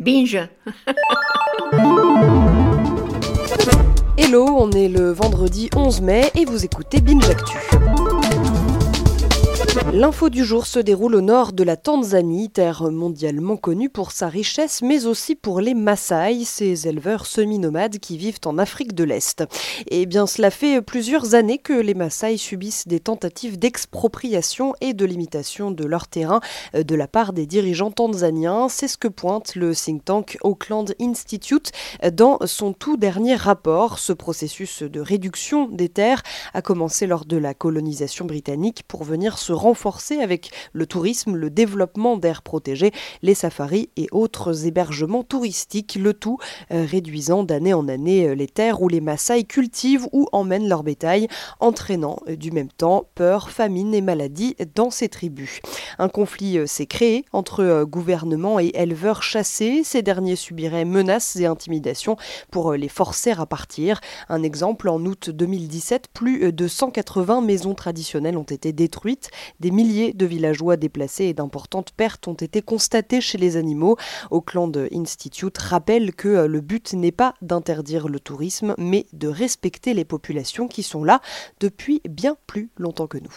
Binge. Hello, on est le vendredi 11 mai et vous écoutez Binge Actu. L'info du jour se déroule au nord de la Tanzanie, terre mondialement connue pour sa richesse, mais aussi pour les Maasai, ces éleveurs semi-nomades qui vivent en Afrique de l'Est. Et eh bien, cela fait plusieurs années que les Maasai subissent des tentatives d'expropriation et de limitation de leur terrain euh, de la part des dirigeants tanzaniens. C'est ce que pointe le think tank Auckland Institute dans son tout dernier rapport. Ce processus de réduction des terres a commencé lors de la colonisation britannique pour venir se renforcer avec le tourisme, le développement d'aires protégées, les safaris et autres hébergements touristiques, le tout euh, réduisant d'année en année euh, les terres où les Maasai cultivent ou emmènent leur bétail, entraînant euh, du même temps peur, famine et maladie dans ces tribus. Un conflit s'est créé entre gouvernement et éleveurs chassés. Ces derniers subiraient menaces et intimidations pour les forcer à partir. Un exemple, en août 2017, plus de 180 maisons traditionnelles ont été détruites. Des milliers de villageois déplacés et d'importantes pertes ont été constatées chez les animaux. Auckland Institute rappelle que euh, le but n'est pas d'interdire le tourisme, mais de respecter les populations qui sont là depuis bien plus longtemps que nous.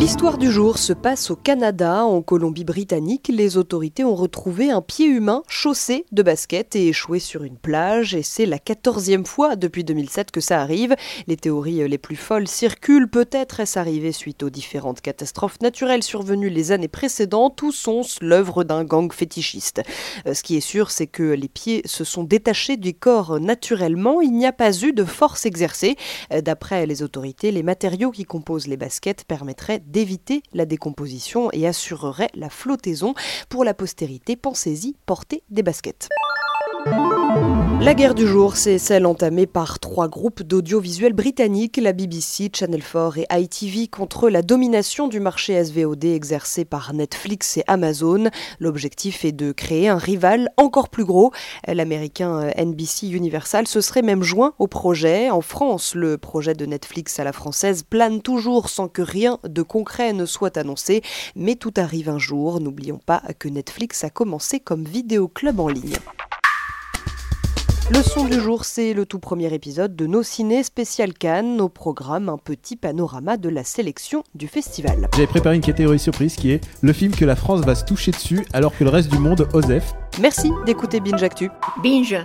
L'histoire du jour se passe au Canada, en Colombie-Britannique. Les autorités ont retrouvé un pied humain chaussé de basket et échoué sur une plage. Et c'est la quatorzième fois depuis 2007 que ça arrive. Les théories les plus folles circulent. Peut-être est-ce arrivé suite aux différentes catastrophes naturelles survenues les années précédentes ou sont l'œuvre d'un gang fétichiste? Euh, ce qui est sûr, c'est que les pieds se sont détachés du corps naturellement. Il n'y a pas eu de force exercée. Euh, d'après les autorités, les matériaux qui composent les baskets permettrait d'éviter la décomposition et assurerait la flottaison. Pour la postérité, pensez-y, portez des baskets. La guerre du jour, c'est celle entamée par trois groupes d'audiovisuels britanniques, la BBC, Channel 4 et ITV, contre la domination du marché SVOD exercé par Netflix et Amazon. L'objectif est de créer un rival encore plus gros. L'américain NBC Universal se serait même joint au projet. En France, le projet de Netflix à la française plane toujours sans que rien de concret ne soit annoncé. Mais tout arrive un jour. N'oublions pas que Netflix a commencé comme vidéoclub en ligne. Le son du jour, c'est le tout premier épisode de Nos Ciné Spécial Cannes, au programme un petit panorama de la sélection du festival. J'avais préparé une catégorie surprise qui est le film que la France va se toucher dessus alors que le reste du monde, Osef. Merci d'écouter Binge Actu. Binge